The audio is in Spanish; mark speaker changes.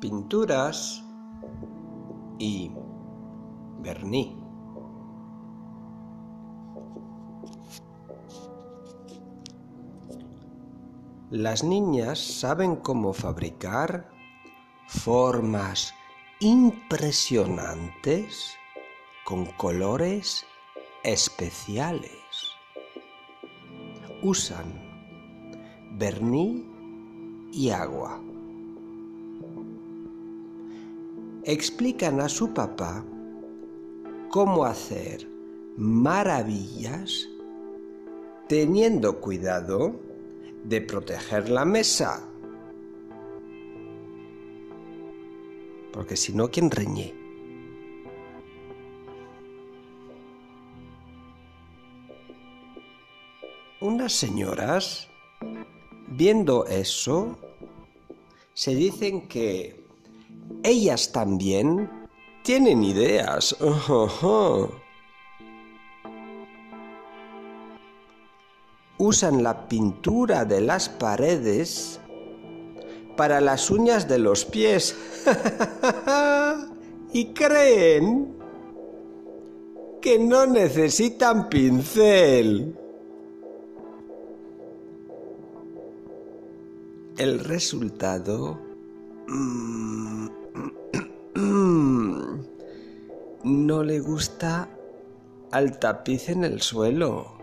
Speaker 1: pinturas y verní. Las niñas saben cómo fabricar formas impresionantes con colores especiales. Usan verní y agua. Explican a su papá cómo hacer maravillas teniendo cuidado de proteger la mesa. Porque si no, ¿quién reñe? Unas señoras, viendo eso, se dicen que ellas también tienen ideas. Usan la pintura de las paredes para las uñas de los pies. y creen que no necesitan pincel. El resultado... Mm, le gusta al tapiz en el suelo.